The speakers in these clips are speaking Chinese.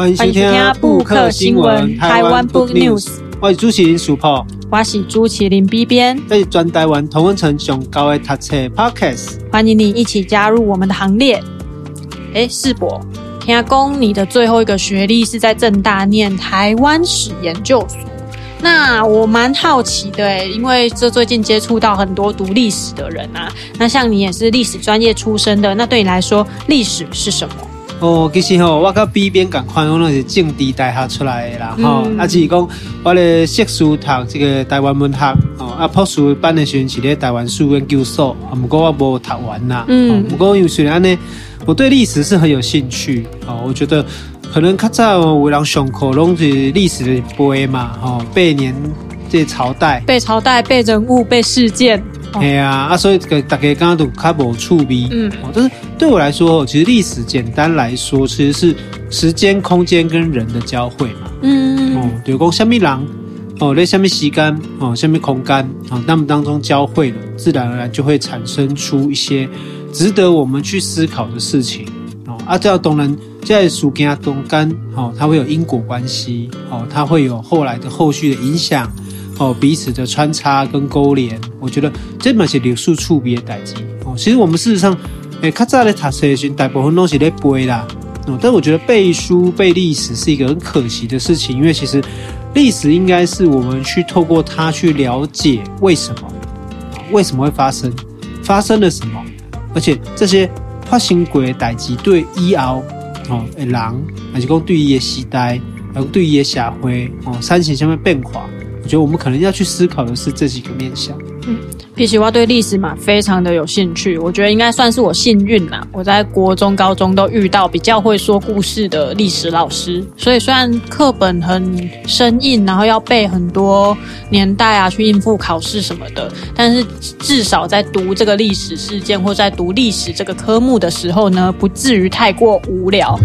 欢迎收听布克新闻台湾 Book News。我是主持人苏破，我是朱麒麟 B 编，这是全台湾同温层上高的读册 Podcast。欢迎你一起加入我们的行列。哎，世博，听讲你的最后一个学历是在正大念台湾史研究所。那我蛮好奇的哎，因为这最近接触到很多读历史的人啊。那像你也是历史专业出身的，那对你来说，历史是什么？哦，其实吼，我跟 B 边共款，我拢是政治大学出来的啦，吼、嗯，啊，只是讲我咧硕士读这个台湾文学，哦，啊，博士班的时阵是咧台湾史研究所，啊，不过我无读完啦，嗯，不过因为虽然呢，我对历史是很有兴趣，哦，我觉得可能较早有人上课拢是历史的背嘛，吼，背年这朝代，背朝代，背人物，背事件。对啊，啊，所以个大家刚刚都较无触味，嗯，哦但是对我来说，其实历史简单来说，其实是时间、空间跟人的交汇嘛，嗯，哦，比如讲什么人，哦，那什么时间，哦，下面空间，哦，那么当中交汇了，自然而然就会产生出一些值得我们去思考的事情，哦，啊，这样当然在书件中间，哦，它会有因果关系，哦，它会有后来的后续的影响。哦，彼此的穿插跟勾连，我觉得这嘛是历史趣味的代志哦。其实我们事实上，诶，较早的读书时，大部分东西在背啦。哦，但我觉得背书背历史是一个很可惜的事情，因为其实历史应该是我们去透过它去了解为什么，为什么会发生，发生了什么，而且这些发生过的代志对以后哦，诶，人还是讲对伊的时代，还有对伊的社会哦，产生什么变化。觉得我们可能要去思考的是这几个面向。嗯，比起我对历史嘛，非常的有兴趣。我觉得应该算是我幸运啦，我在国中、高中都遇到比较会说故事的历史老师。所以虽然课本很生硬，然后要背很多年代啊，去应付考试什么的，但是至少在读这个历史事件或在读历史这个科目的时候呢，不至于太过无聊。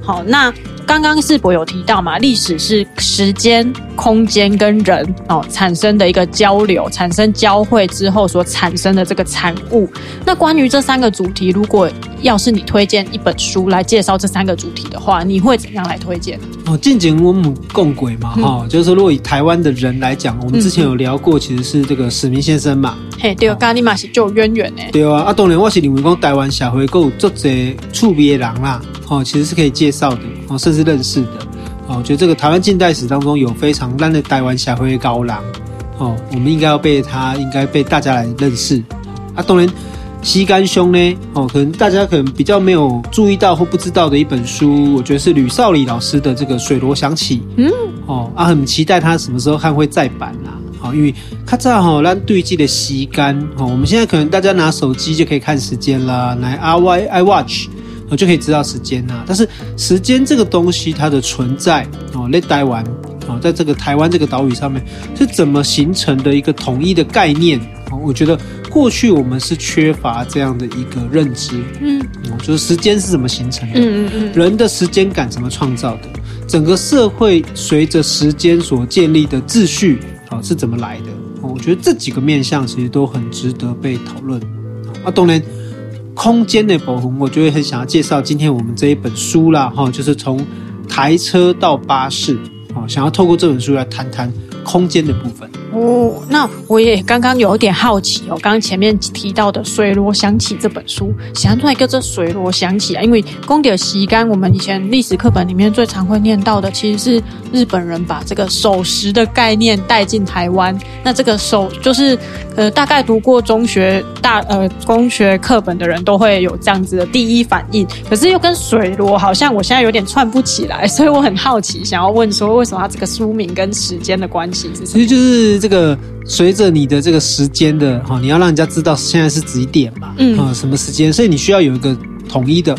好，那。刚刚世博有提到嘛，历史是时间、空间跟人哦产生的一个交流，产生交汇之后所产生的这个产物。那关于这三个主题，如果要是你推荐一本书来介绍这三个主题的话，你会怎样来推荐？哦，近景我们共轨嘛，哈、嗯，就是说，如果以台湾的人来讲，我们之前有聊过，其实是这个史明先生嘛。嘿，对，跟你嘛是就有渊源呢。对啊，啊，当然我是认为讲台湾社会够做这趣味的人啦，哦，其实是可以介绍的，哦，甚至认识的，哦，我觉得这个台湾近代史当中有非常烂的台湾社会的高人，哦，我们应该要被他，应该被大家来认识。啊，当然，时间上呢，哦，可能大家可能比较没有注意到或不知道的一本书，我觉得是吕少礼老师的这个《水罗想起》。嗯，哦，啊，很期待他什么时候看会再版啊。好，因为咔嚓吼，咱对这个时间，哦，我们现在可能大家拿手机就可以看时间啦，来 R Y I Watch，我就可以知道时间啦。但是时间这个东西，它的存在，哦，在台湾，哦，在这个台湾这个岛屿上面，是怎么形成的一个统一的概念？哦，我觉得过去我们是缺乏这样的一个认知，嗯，就是时间是怎么形成的，嗯嗯嗯，人的时间感怎么创造的，整个社会随着时间所建立的秩序。啊，是怎么来的？我觉得这几个面向其实都很值得被讨论。啊，当然，空间的保护，我觉得很想要介绍今天我们这一本书啦，哈，就是从台车到巴士，啊，想要透过这本书来谈谈空间的部分。哦，那我也刚刚有点好奇哦。刚刚前面提到的《水罗响起》这本书，想出来一个这水罗响起啊，因为公的习干，我们以前历史课本里面最常会念到的，其实是日本人把这个守时的概念带进台湾。那这个守就是呃，大概读过中学大呃公学课本的人都会有这样子的第一反应，可是又跟水罗好像我现在有点串不起来，所以我很好奇，想要问说为什么它这个书名跟时间的关系是什么？其实就是。这个随着你的这个时间的哈，你要让人家知道现在是几点嘛，嗯，啊，什么时间？所以你需要有一个统一的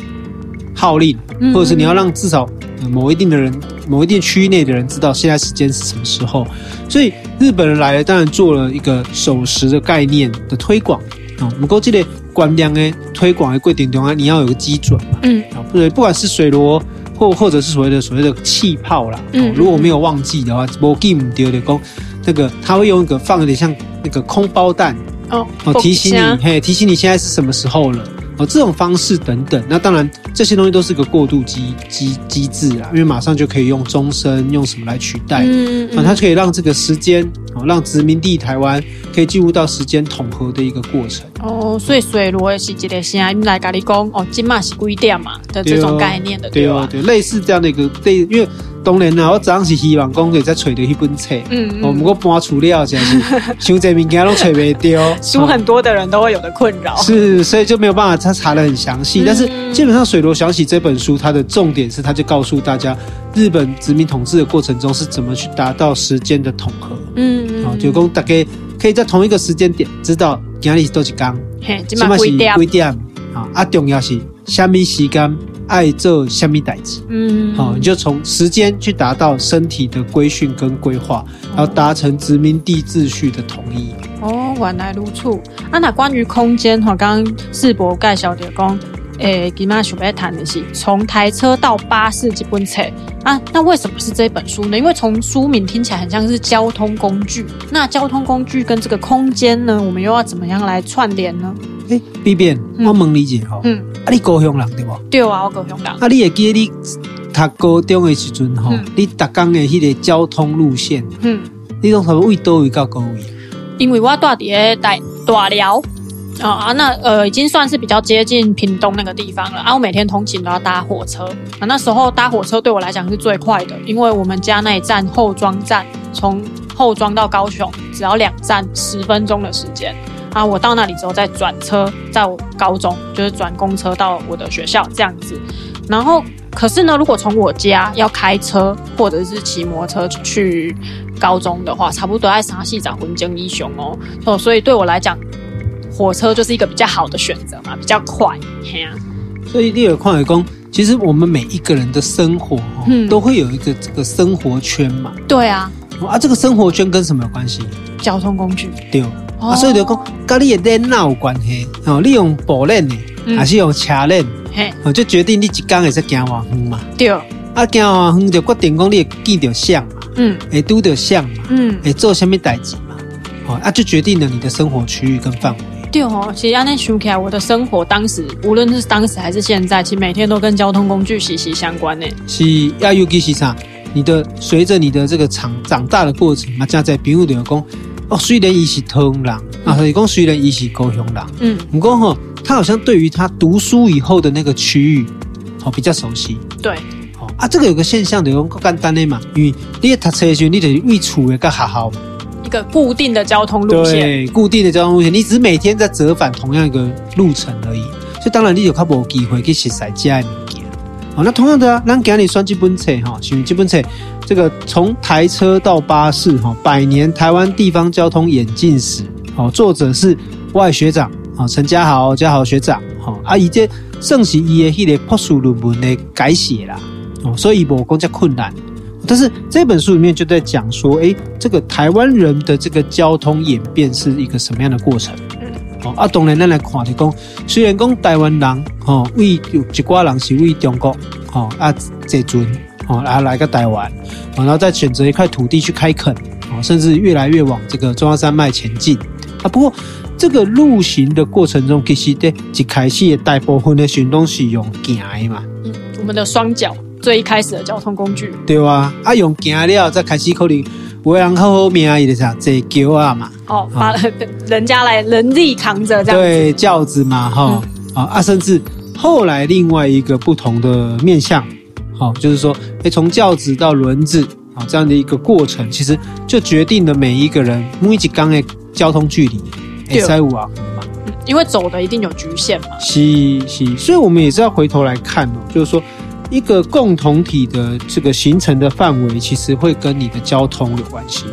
号令，或者是你要让至少某一定的人、某一定区域内的人知道现在时间是什么时候。所以日本人来了，当然做了一个守时的概念的推广啊。我们过去的观念呢，推广的过程中啊，你要有个基准嘛，嗯，啊，对，不管是水罗或或者是所谓的所谓的气泡啦，嗯，如果我没有忘记的话，我记不丢的讲。那个他会用一个放有点像那个空包弹哦，哦提醒你嘿，提醒你现在是什么时候了哦，这种方式等等。那当然这些东西都是个过渡机机机制啊，因为马上就可以用终身用什么来取代，嗯，嗯，它可以让这个时间哦，让殖民地台湾可以进入到时间统合的一个过程。哦，所以水罗是一个声来跟你讲哦，今嘛是几点嘛的这种概念的，对吧？对，类似这样的一个对，因为。当然啦，我早上是希望讲可以再找到一本册，嗯，嗯，我们过搬出了，真是 想这物件都找不到，书很多的人都会有的困扰，是，所以就没有办法，他查的很详细，嗯，但是基本上水罗想起这本书，它的重点是，他就告诉大家，日本殖民统治的过程中是怎么去达到时间的统合，嗯，嗯，好，就讲大家可以在同一个时间点知道今日是多少天，嘿，今嘛是几点，啊，啊，重要是什么时间。爱做虾米代志，嗯，好，你就从时间去达到身体的规训跟规划，然后达成殖民地秩序的统一。哦，原来如此。啊，那关于空间哈，刚刚世博介绍的讲，诶，今嘛想要谈的是从台车到巴士这本册啊，那为什么是这本书呢？因为从书名听起来很像是交通工具，那交通工具跟这个空间呢，我们又要怎么样来串联呢？诶、欸，边边，我问理解哈，嗯，啊，你高雄人对不？对啊，我高雄人。啊，你会记得你读高中的时阵哈，你逐工的迄个交通路线，嗯，你拢从位倒位到高位？因为我住伫个大大寮啊，那呃，已经算是比较接近屏东那个地方了啊。我每天通勤都要搭火车啊，那时候搭火车对我来讲是最快的，因为我们家那一站后庄站，从后庄到高雄只要两站十分钟的时间。啊，我到那里之后再转车，在我高中就是转公车到我的学校这样子。然后，可是呢，如果从我家要开车或者是骑摩托车去高中的话，差不多要三四十分钟以上哦。哦，所以对我来讲，火车就是一个比较好的选择嘛，比较快。嘿啊。所以第二矿工，其实我们每一个人的生活哦，嗯，都会有一个这个生活圈嘛。对啊。啊，这个生活圈跟什么有关系？交通工具。对。啊，所以就讲跟你的练脑有关系哦。你用步练的，还是用车练？嘿，哦，就决定你一天会是行偌远嘛。对。啊，行偌远就决定讲你会见到相嘛。嗯。会拄到相嘛。嗯。会做什么代志嘛？哦，啊，就决定了你的生活区域跟范围。对哦，其实按那想起来，我的生活当时，无论是当时还是现在，其实每天都跟交通工具息息相关呢。是，要尤其是啥？你的随着你的这个长长大的过程嘛，加在比如就讲。哦，虽然伊是桃园人，啊，所以讲虽然伊是高雄人，嗯，不过吼，他好像对于他读书以后的那个区域，哦，比较熟悉。对，哦啊，这个有个现象，就讲更简单的嘛，因为你读车的时候，你得位处一个学校，一个固定的交通路线，对，固定的交通路线，你只是每天在折返同样一个路程而已，所以当然你就较无机会去熟悉这样的物件。哦，那同样的啊，咱今日选这本册哈，选这本册。这个从台车到巴士，哈，百年台湾地方交通演进史，哦，作者是外学长，啊，陈家豪，家豪学长，哈，啊，以这正是伊的迄个硕士论文的改写啦，哦，所以无讲较困难，但是这本书里面就在讲说，哎，这个台湾人的这个交通演变是一个什么样的过程？哦，啊，当然咱来看的讲，虽然讲台湾人，哦，为有一寡人是为中国，哦，啊，这阵。哦，啊来个台湾，然后再选择一块土地去开垦，哦，甚至越来越往这个中央山脉前进啊。不过这个路行的过程中，其实的一开始的大部分的行动是用行的嘛。嗯，我们的双脚最一开始的交通工具，对啊，啊，用行了再开始可能为人好好命，伊就啥坐轿啊嘛。哦，把人家来人力扛着这样。对，轿子嘛，哈、嗯，啊，甚至后来另外一个不同的面向。哦，就是说，哎，从轿子到轮子，啊，这样的一个过程，其实就决定了每一个人每一天的交通距离，哎，塞五啊，因为走的一定有局限嘛。是是，所以我们也是要回头来看哦，就是说，一个共同体的这个形成的范围，其实会跟你的交通有关系，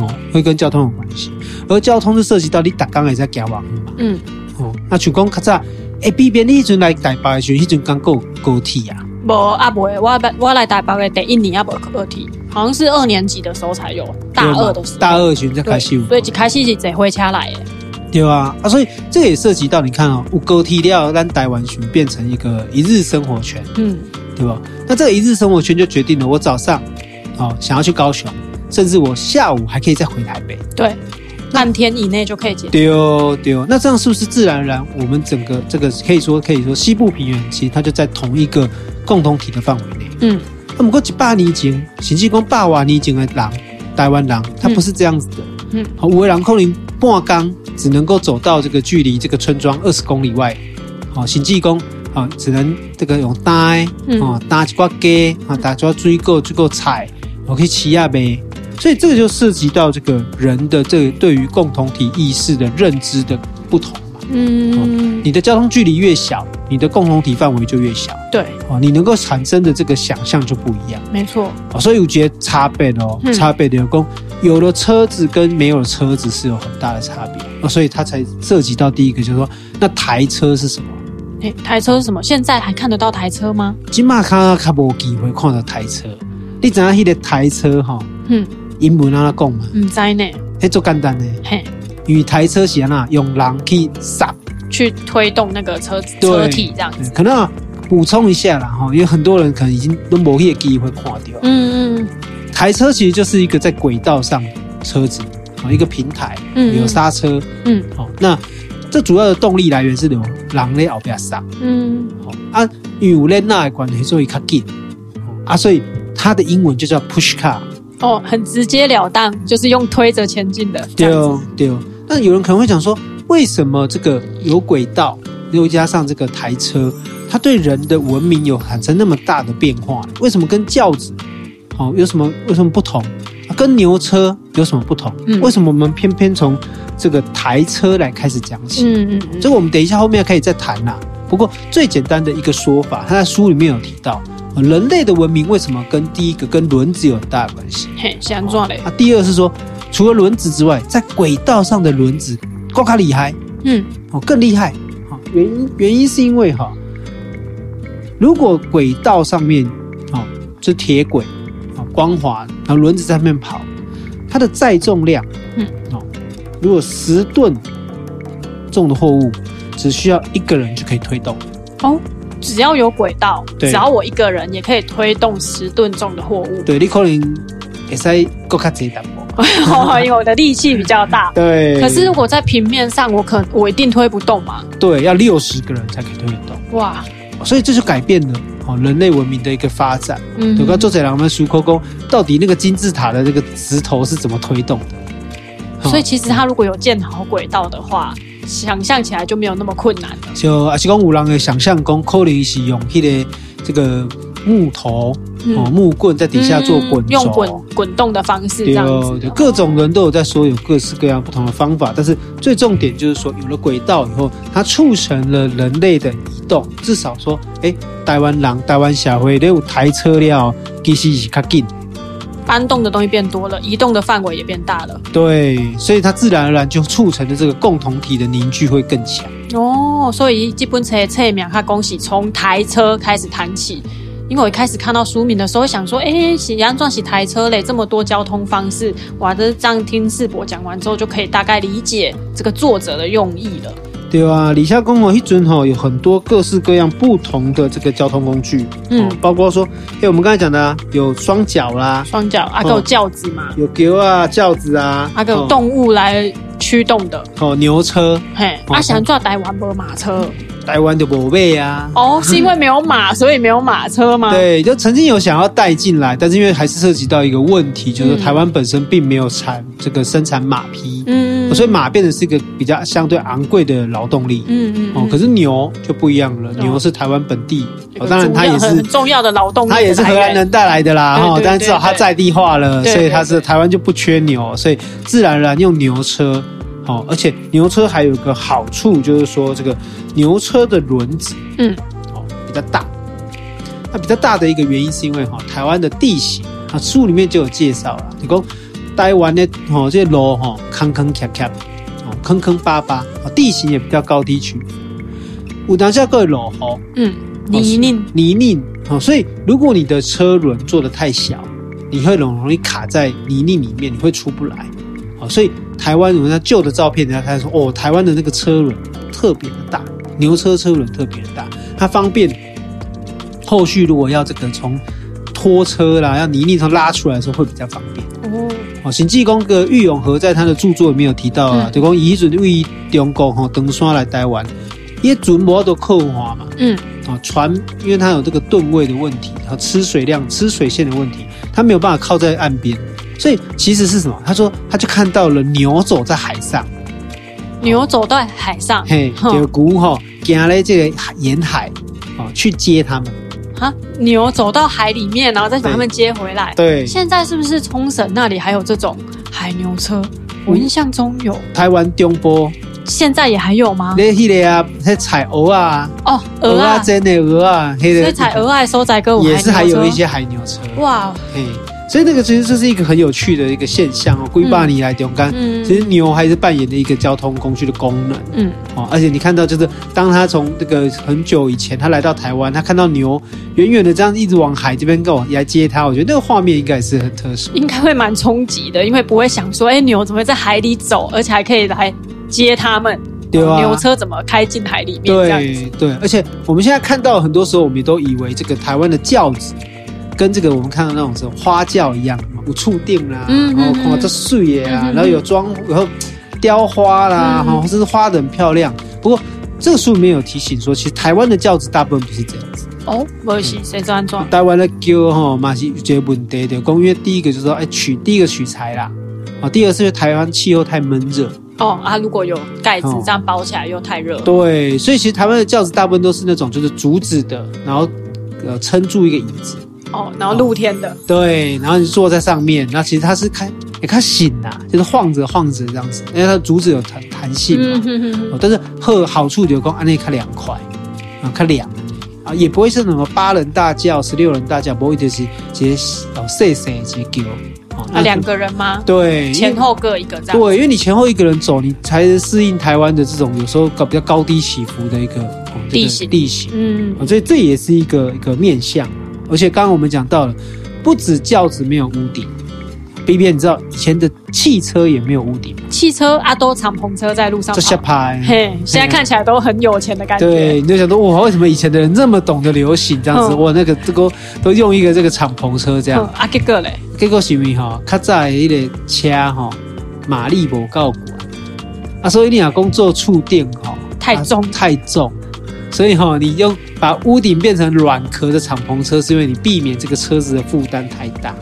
哦，会跟交通有关系，而交通是涉及到你打工也在交往嘛，嗯，哦，那像讲卡在，哎，比边你一阵来台北的时候，一阵刚够高铁啊。不啊不，我我来台北的第一年啊不高铁，好像是二年级的时候才有，大二的时候，大二学才开始有，所以一开始是坐火车来的。对啊，啊，所以这个也涉及到你看哦，有高铁了，让台湾群变成一个一日生活圈，嗯，对吧？那这个一日生活圈就决定了我早上哦想要去高雄，甚至我下午还可以再回台北。对，半天以内就可以解决。对对，那这样是不是自然而然，我们整个这个可以说可以说西部平原其实它就在同一个共同体的范围内？嗯，那么过几百年前，甚至讲百万年前的狼，台湾狼，它不是这样子的。嗯，好，五位人可能半刚只能够走到这个距离这个村庄二十公里外，好，甚至讲啊，只能这个用担，啊，担一挂鸡，啊，担一挂水果，水果菜，我可以骑下呗。所以这个就涉及到这个人的这个对于共同体意识的认知的不同嘛。嗯，你的交通距离越小，你的共同体范围就越小。对，哦，你能够产生的这个想象就不一样。没错。哦，所以我觉得差别哦，差别的有功，有了车子跟没有了车子是有很大的差别。哦，所以它才涉及到第一个，就是说，那台车是什么？哎，台车是什么？现在还看得到台车吗？今嘛看卡无机会看到台车。你知道那个台车哈？嗯。英文让他讲嘛？唔知呢，嘿，做简单呢。嘿，与台车是啊，用人去刹。去推动那个车子车体这样子。可能补充一下啦哈，因为很多人可能已经都没有机会看掉。嗯嗯，台车其实就是一个在轨道上的车子啊，一个平台，嗯，有刹车，嗯，好，那这主要的动力来源是由人在后边刹，嗯，好啊，因为有那的关系所以较紧，啊，所以它的英文就叫 push car。哦，很直截了当，就是用推着前进的。对哦，对哦。那有人可能会讲说，为什么这个有轨道，又加上这个台车，它对人的文明有产生那么大的变化？为什么跟轿子，哦，有什么为什么不同？跟牛车有什么不同？嗯，为什么我们偏偏从这个台车来开始讲起？嗯嗯嗯。这个我们等一下后面可以再谈啦。不过最简单的一个说法，他在书里面有提到。人类的文明为什么跟第一个跟轮子有很大的关系？嘿，相撞嘞。啊，第二是说，除了轮子之外，在轨道上的轮子更加厉害。嗯，哦，更厉害。好，原因原因是因为哈，如果轨道上面哦，是铁轨啊，光滑，然后轮子在上面跑，它的载重量，嗯，哦，如果十吨重的货物，只需要一个人就可以推动。哦。只要有轨道，只要我一个人也可以推动十吨重的货物。对，你可能也是够卡简单哦，因为我的力气比较大。对。可是如果在平面上，我可我一定推不动嘛。对，要六十个人才可以推得动。哇！所以这就改变了哦，人类文明的一个发展。嗯。有个作者让我们数口工，到底那个金字塔的这个石头是怎么推动的？所以其实它如果有建好轨道的话。想象起来就没有那么困难了。就阿是讲有人的想象，讲可能是用迄个这个木头哦木棍在底下做滚，用滚滚动的方式这样子。各种人都有在说有各式各样不同的方法，但是最重点就是说，有了轨道以后，它促成了人类的移动。至少说，哎，台湾人、台湾社会都有台车了，其实是较紧。搬动的东西变多了，移动的范围也变大了。对，所以它自然而然就促成了这个共同体的凝聚会更强。哦，所以基本车车名，他恭喜从台车开始谈起。因为我一开始看到书名的时候，想说，哎，是杨壮喜台车嘞，这么多交通方式，哇，这这样听世博讲完之后，就可以大概理解这个作者的用意了。对啊，李夏公哦，一尊吼有很多各式各样不同的这个交通工具，嗯，包括说，哎，我们刚才讲的啊，有双脚啦，双脚啊，还有轿子嘛，有牛啊，轿子啊，还有动物来驱动的，哦，牛车，嘿，啊，想做台湾没马车。台湾的宝贝啊！哦，是因为没有马，所以没有马车吗？对，就曾经有想要带进来，但是因为还是涉及到一个问题，就是台湾本身并没有产这个生产马匹，嗯，所以马变成是一个比较相对昂贵的劳动力，嗯嗯，哦，可是牛就不一样了，牛是台湾本地，哦，当然它也是很重要的劳动力，它也是荷兰人带来的啦，哈，但是至少它在地化了，所以它是台湾就不缺牛，所以自然而然用牛车。哦，而且牛车还有一个好处，就是说这个牛车的轮子，嗯，哦比较大。那比较大的一个原因是因为哈，台湾的地形啊，书里面就有介绍了。你讲台湾的哦，这些路哈，坑坑坎坎，哦坑坑巴巴，地形也比较高低曲。有当下各位路哈，嗯，泥泞泥泞，哦，所以如果你的车轮做的太小，你会容容易卡在泥泞里面，你会出不来。哦，所以。台湾人家旧的照片，人家开始说哦，台湾的那个车轮特别的大，牛车车轮特别的大，它方便后续如果要这个从拖车啦，要泥泞从拉出来的时候会比较方便。哦。哦，甚至讲个郁永和在他的著作里面有提到啊，嗯、就讲以前为中国吼登山来台湾，因为船舶都客化嘛，嗯，啊船，因为它有这个吨位的问题，然后吃水量、吃水线的问题，它没有办法靠在岸边，所以其实是什么？他说他就看到了牛走在海上，牛走在海上，嘿，有股哈行来这个沿海啊去接他们。啊，牛走到海里面，然后再把他们接回来。对，现在是不是冲绳那里还有这种海牛车？我印象中有。台湾中部现在也还有吗？那迄个啊，那采鹅啊，哦，鹅啊，真的鹅啊，所以采鹅啊，收载个也是还有一些海牛车。哇，嘿。所以那个其实这是一个很有趣的一个现象哦，归坝你来讲，看，其实牛还是扮演的一个交通工具的功能，嗯，哦，而且你看到就是当他从这个很久以前他来到台湾，他看到牛远远的这样一直往海这边过来接他，我觉得那个画面应该是很特殊，应该会蛮冲击的，因为不会想说，哎，牛怎么会在海里走，而且还可以来接他们，对啊，牛车怎么开进海里面？对对，而且我们现在看到很多时候，我们也都以为这个台湾的轿子。跟这个我们看到那种什么花轿一样，有触定啦，然后看这树叶啊，然后有装，然后雕花啦，哈，甚至花的很漂亮。不过这个书里面有提醒说，其实台湾的轿子大部分不是这样子。哦，不是，谁这样装？台湾的轿哈，嘛是有些问题的。公约第一个就是说，哎，取第一个取材啦，啊，第二是因为台湾气候太闷热。哦啊，如果有盖子这样包起来又太热。对，所以其实台湾的轿子大部分都是那种就是竹子的，然后呃撑住一个椅子。哦，然后露天的，对，然后你坐在上面，那其实它是开，也开醒呐，就是晃着晃着这样子，因为它竹子有弹弹性嘛，哦，但是好好处就讲安内开凉快，啊，开凉啊，也不会是什么八人大轿、十六人大轿，不会就是直接哦细细直接叫，啊，两个人吗？对，前后各一个这样，对，因为你前后一个人走，你才能适应台湾的这种有时候高比较高低起伏的一个地形地形，嗯，所以这也是一个一个面向。而且刚刚我们讲到了，不止轿子没有屋顶，B B，你知道以前的汽车也没有屋顶，汽车啊都敞篷车在路上这拍，嘿，现在看起来都很有钱的感觉。对，你就想说哇，为什么以前的人那么懂得流行这样子？哇，那个这个都用一个这个敞篷车这样。啊，结果嘞？结果是因为哈，较早的一个车哈，马力不够管，啊，所以你要工作触电哈，太重太重。所以哈，你用把屋顶变成软壳的敞篷车，是因为你避免这个车子的负担太大。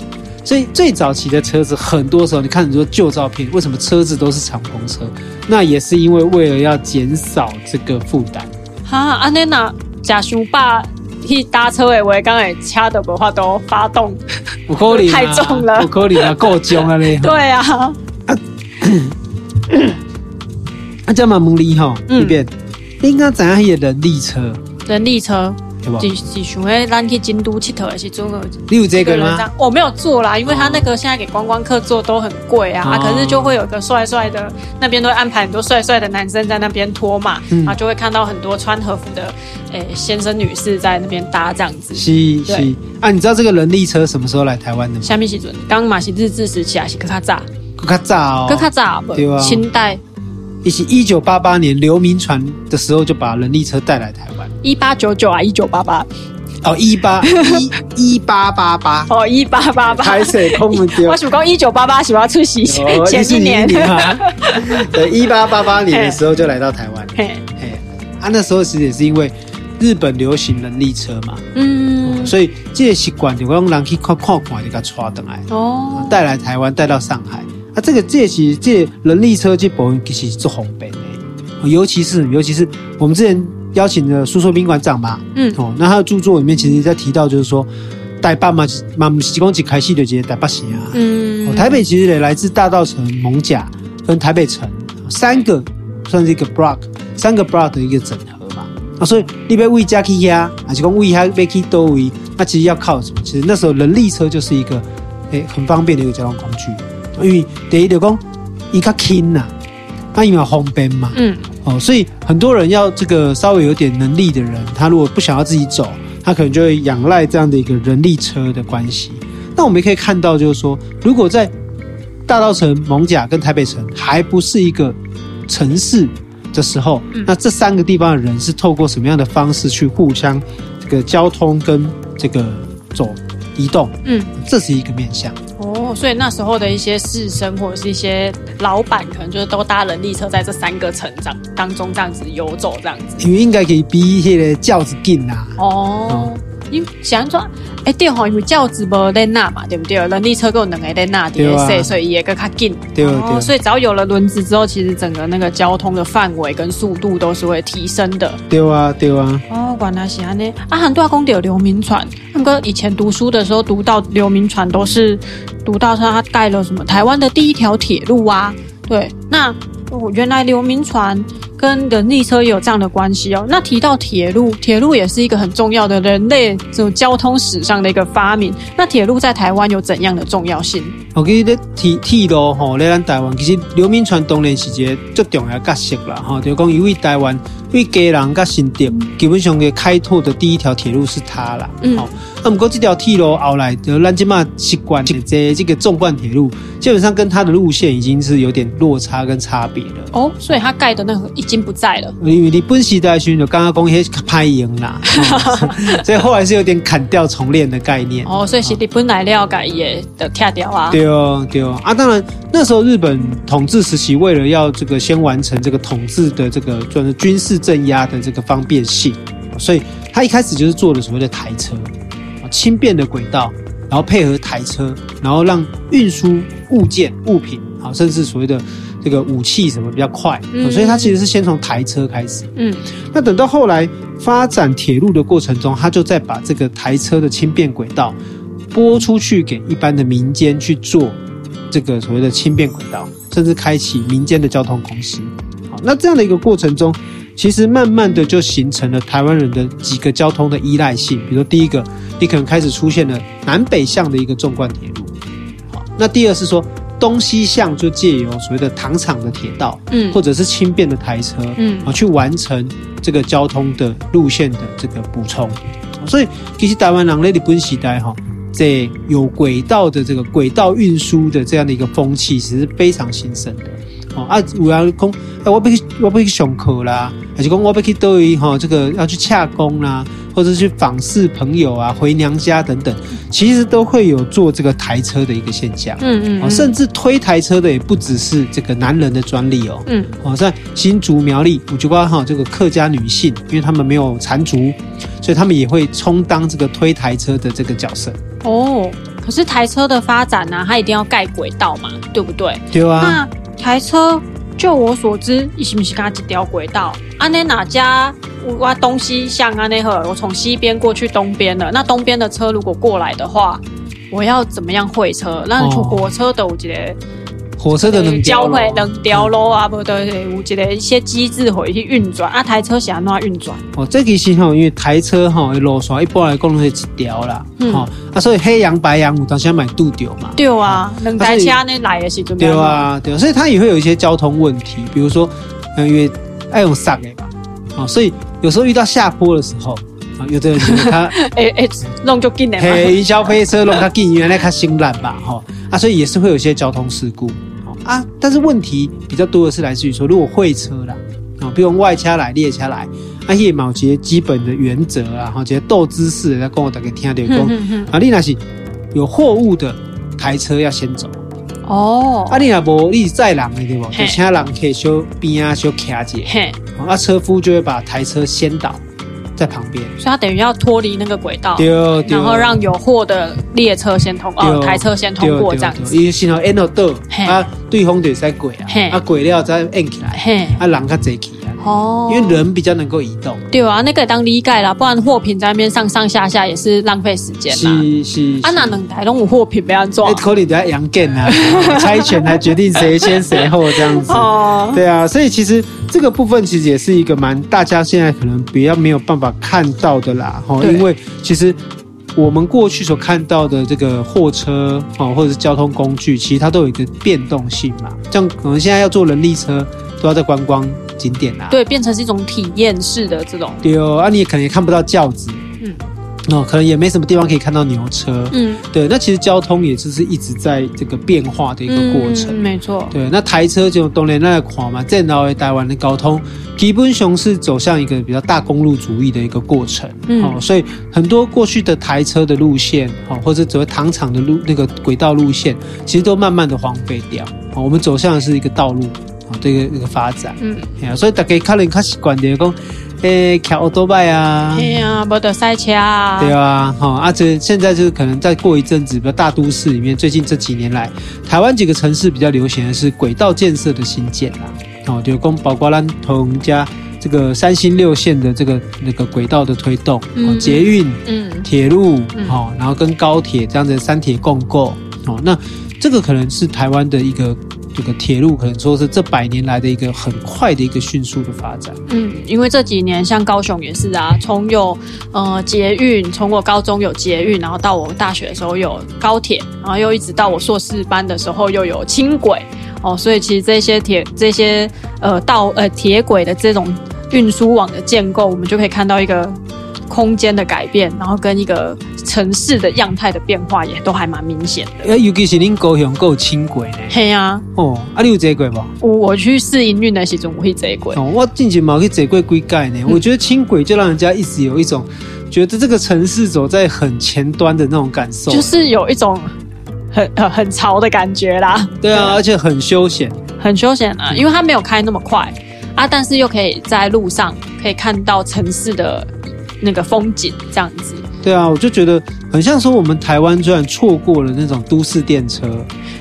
所以最早期的车子，很多时候你看很多旧照片，为什么车子都是敞篷车？那也是因为为了要减少这个负担。哈，安内娜假熊爸去搭车诶，我刚才掐的不话都发动，不可能太重了，不可能啊，够重啊嘞。对啊，啊，这么猛力哈，一遍。应该怎样也人力车？人力车，是是想诶，咱去京都佚佗的时阵，你有这个吗？我没有做啦，因为他那个现在给观光客做都很贵啊，啊，可是就会有一个帅帅的，那边都会安排很多帅帅的男生在那边拖嘛，然后就会看到很多穿和服的诶先生女士在那边搭这样子。是是啊，你知道这个人力车什么时候来台湾的吗？下面时阵？刚嘛是日治时期还是更较早？更较早，更较早，对吧？清代。一起一九八八年刘铭传的时候就把人力车带来台湾。一八九九啊，一九八八。哦，一八一 一八八八。哦，一八八八。开水空不掉。我想讲一九八八是要出席前一年。对，一八八八年的时候就来到台湾。嘿，嘿，啊，那时候其实也是因为日本流行人力车嘛。嗯。所以这个习惯就让人去看看看，就给他抓回来。哦。带来台湾，带到上海。啊，这个这其实这人力车这部分其实是做红本的，尤其是尤其是我们之前邀请的苏硕宾馆长嘛，嗯，哦，那他的著作里面其实在提到就是说，台北嘛嘛不是讲一开始就直接台北市啊，嗯，哦，台北其实也来自大稻城、蒙甲跟台北城三个算是一个 block，三个 block 的一个整合嘛，啊，所以你要为家去呀，还是讲为他要去多位，那其实要靠什么？其实那时候人力车就是一个诶很方便的一个交通工具。因为第一就讲，伊较轻呐，他因为方便嘛，嗯，哦，所以很多人要这个稍微有点能力的人，他如果不想要自己走，他可能就会仰赖这样的一个人力车的关系。那我们也可以看到，就是说，如果在大稻埕、艋舺跟台北城还不是一个城市的时候，嗯，那这三个地方的人是透过什么样的方式去互相这个交通跟这个走移动？嗯，这是一个面向。哦，所以那时候的一些士绅或者是一些老板，可能就是都搭人力车在这三个成长当中这样子游走，这样子。因为应该可以比那个轿子近啊。哦。嗯想说，哎、欸，对吼，因为轿子无在那嘛，对不对？人力车够两个在那的，所以所以也更较紧。对对、哦。所以只要有了轮子之后，其实整个那个交通的范围跟速度都是会提升的。对啊，对啊。哦，原来是安尼。啊，很多公有流民船，那个以前读书的时候读到流民船，都是读到他盖了什么台湾的第一条铁路啊。对，那原来流民船。跟人力车也有这样的关系哦。那提到铁路，铁路也是一个很重要的人类这种交通史上的一个发明。那铁路在台湾有怎样的重要性？我记得铁铁路吼，在咱台湾其实刘铭传当然是一个最重要的角色啦。哈，就讲因为台湾为嘉南跟新竹基本上给开拓的第一条铁路是它啦。嗯。好，那不过这条铁路后来就咱这么习惯这这个纵贯铁路，基本上跟它的路线已经是有点落差跟差别了。哦，所以它盖的那个。已经不在了，因为你本时代时就刚刚讲些拍赢啦，所以后来是有点砍掉重练的概念。哦，所以是你本来料改也的跳掉啊。对哦，对哦啊！当然那时候日本统治时期，为了要这个先完成这个统治的这个算是军事镇压的这个方便性，所以他一开始就是做了所谓的台车，轻便的轨道，然后配合台车，然后让运输物件物品，好，甚至所谓的。这个武器什么比较快，嗯，所以它其实是先从台车开始。嗯，那等到后来发展铁路的过程中，他就再把这个台车的轻便轨道拨出去给一般的民间去做这个所谓的轻便轨道，甚至开启民间的交通公司。好，那这样的一个过程中，其实慢慢的就形成了台湾人的几个交通的依赖性。比如说，第一个，你可能开始出现了南北向的一个纵贯铁路。好，那第二是说。东西向就借由所谓的糖厂的铁道，嗯，或者是轻便的台车，嗯，啊，去完成这个交通的路线的这个补充。所以，其实台湾人类的本时代哈，在有轨道的这个轨道运输的这样的一个风气，其实是非常兴盛的。哦啊，我要讲，哎，我不去，我不去上课啦，还是讲我不去对于哈这个要去洽公啦，或者去访视朋友啊，回娘家等等，其实都会有坐这个台车的一个现象。嗯嗯，嗯，甚至推台车的也不只是这个男人的专利哦。嗯，好像新竹苗栗，我就括哈这个客家女性，因为他们没有缠足，所以他们也会充当这个推台车的这个角色。哦，可是台车的发展呢、啊，它一定要盖轨道嘛，对不对？对啊。台车，就我所知，你是毋是跟他一条轨道？安内哪家我东西向安内呵，我从西边过去东边了。那东边的车如果过来的话，我要怎么样会车？那出火车的我觉得。火车的能交会能掉落啊，不对对，我觉得一些机制会去运转啊，台车想要运转。哦，这个是哈，因为台车哈，路线一般来讲是一条啦，嗯，啊，所以黑羊白羊我当时要买度掉嘛。对啊，两台车呢来的是怎么样？对啊，对啊，所以它也会有一些交通问题，比如说，嗯，因为爱用刹的嘛，啊，所以有时候遇到下坡的时候，啊，有的人他 哎哎弄就紧的嘛，嘿，云霄飞车弄它紧，原来它心懒吧，哈，啊，所以也是会有一些交通事故。啊，但是问题比较多的是来自于说，如果会车啦，啊，比如外车来、列车来，啊，叶某些基本的原则啊，哈，这些斗姿势，来跟我大家听点讲。啊，你那是有货物的台车要先走。哦。啊，你那无你是载人的对不？就请人可以小边啊，小卡着。嘿。啊，车夫就会把台车先导。在旁边，所以它等于要脱离那个轨道，然后让有货的列车先通，哦，台车先通过这样子。伊先后按到倒，啊，对方就使过啊，啊，过了再按起来，啊，人较济去。啊。哦，因为人比较能够移动。对啊，那个当理解啦，不然货品在那边上上下下也是浪费时间啦。是是。啊，那能台拢有货品不要装。可能在养件啊，猜拳来决定谁先谁后这样子。哦。对啊，所以其实这个部分其实也是一个蛮大家现在可能比较没有办法看到的啦。哈，因为其实我们过去所看到的这个货车啊，或者是交通工具，其实它都有一个变动性嘛。像可能现在要坐人力车，都要在观光。景点啊，对，变成是一种体验式的这种。对哦，啊，你也可能也看不到轿子，嗯，哦，可能也没什么地方可以看到牛车。嗯，对，那其实交通也就是一直在这个变化的一个过程。嗯、没错。对，那台车就当然那个嘛，在老台湾的交通基本上是走向一个比较大公路主义的一个过程。嗯，哦，所以很多过去的台车的路线，哦，或者所谓糖厂的路那个轨道路线，其实都慢慢的荒废掉。哦，我们走向的是一个道路啊，这个一个发展。嗯，所以大家可能较习惯的讲。诶，骑奥多拜啊！对啊，无得赛车啊！对啊，哈啊，这现在就是可能再过一阵子，比如大都市里面，最近这几年来，台湾几个城市比较流行的是轨道建设的新建啦。哦，就跟包括咱同家这个三星六线的这个那个轨道的推动，嗯，捷运，嗯，铁路，哦，然后跟高铁这样子三铁共构，哦，那这个可能是台湾的一个。这个铁路可能说是这百年来的一个很快的一个迅速的发展。嗯，因为这几年像高雄也是啊，从有呃捷运，从我高中有捷运，然后到我大学的时候有高铁，然后又一直到我硕士班的时候又有轻轨哦，所以其实这些铁这些呃道呃铁轨的这种运输网的建构，我们就可以看到一个。空间的改变，然后跟一个城市的样态的变化，也都还蛮明显的。尤其是您高雄够轻轨呢？嘿啊，哦，啊，你有坐过吗？我我去试营运的时候，我会坐过。哦，我近期嘛去坐过几届呢。我觉得轻轨就让人家一直有一种觉得这个城市走在很前端的那种感受，就是有一种很很很潮的感觉啦。对啊，而且很休闲，很休闲啊，因为它没有开那么快啊，但是又可以在路上可以看到城市的。那个风景这样子，对啊，我就觉得很像说我们台湾居然错过了那种都市电车，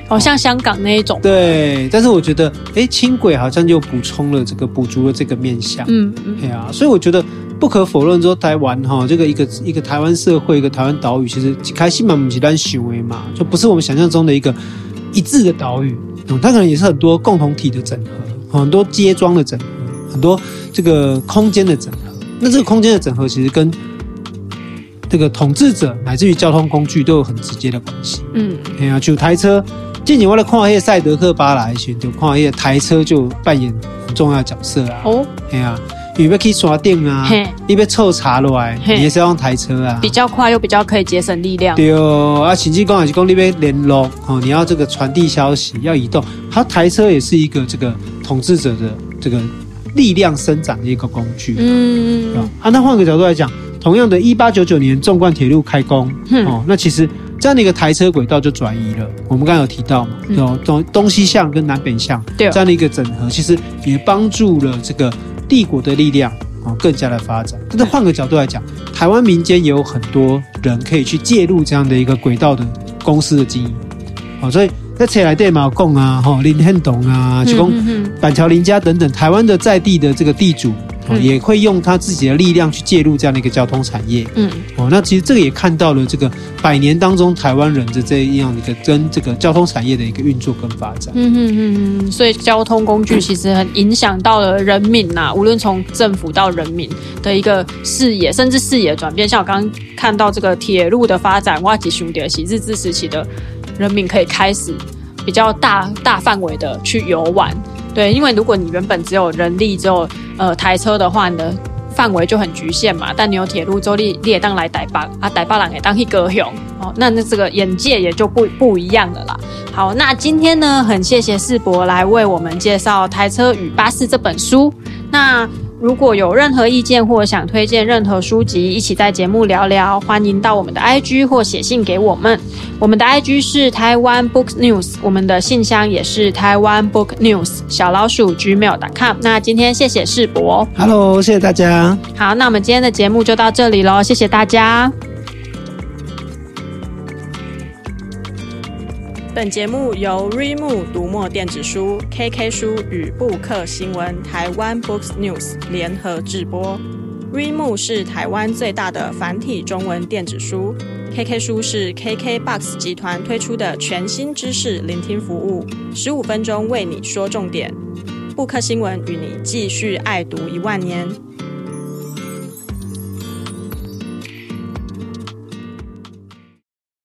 好、哦、像香港那一种。对，但是我觉得，哎，轻轨好像就补充了这个补足了这个面向。嗯嗯，对啊，所以我觉得不可否认说台湾哈，这个一个一个台湾社会，一个台湾岛屿，其实开心嘛，不是单行为嘛，就不是我们想象中的一个一致的岛屿。嗯，它可能也是很多共同体的整合，很多街庄的整合，很多这个空间的整合。那这个空间的整合，其实跟这个统治者乃至于交通工具都有很直接的关系。嗯，哎呀，就台车，近年为了跨越赛德克巴莱选，就跨越台车就扮演很重要的角色啊。哦，哎呀，你要去刷电啊，你要凑茶落来，你也是要用台车啊，比较快又比较可以节省力量。对哦，啊，甚至讲也是讲你要联络哦，你要这个传递消息，要移动，它台车也是一个这个统治者的这个。力量生长的一个工具，嗯，啊，那换个角度来讲，同样的，一八九九年纵贯铁路开工，嗯、哦，那其实这样的一个台车轨道就转移了。我们刚刚有提到嘛，有东东西向跟南北向，对，这样的一个整合，其实也帮助了这个帝国的力量哦更加的发展。但是换个角度来讲，台湾民间也有很多人可以去介入这样的一个轨道的公司的经营，好、哦，所以。在车来电毛贡啊，吼林汉东啊，就讲板桥林家等等台湾的在地的这个地主，嗯、也会用他自己的力量去介入这样的一个交通产业。嗯，哦，那其实这个也看到了这个百年当中台湾人的这样的一个跟这个交通产业的一个运作跟发展。嗯嗯嗯嗯，所以交通工具 其实很影响到了人民呐、啊，无论从政府到人民的一个视野，甚至视野转变。像我刚刚看到这个铁路的发展，哇，几兄弟喜日治时期的。人民可以开始比较大大范围的去游玩，对，因为如果你原本只有人力只有呃台车的话，你的范围就很局限嘛。但你有铁路之后，你你也当来逮巴啊，逮巴郎也当去高雄哦，那那这个眼界也就不不一样了啦。好，那今天呢，很谢谢世博来为我们介绍《台车与巴士》这本书。那如果有任何意见或想推荐任何书籍，一起在节目聊聊，欢迎到我们的 IG 或写信给我们。我们的 IG 是台湾 Book News，我们的信箱也是台湾 Book News 小老鼠 gmail.com。那今天谢谢世博，Hello，谢谢大家。好，那我们今天的节目就到这里喽，谢谢大家。本节目由 rimoo 读墨电子书、KK 书与布克新闻台湾 Books News 联合制播。rimoo 是台湾最大的繁体中文电子书，KK 书是 KKBOX 集团推出的全新知识聆听服务，十五分钟为你说重点。布克新闻与你继续爱读一万年。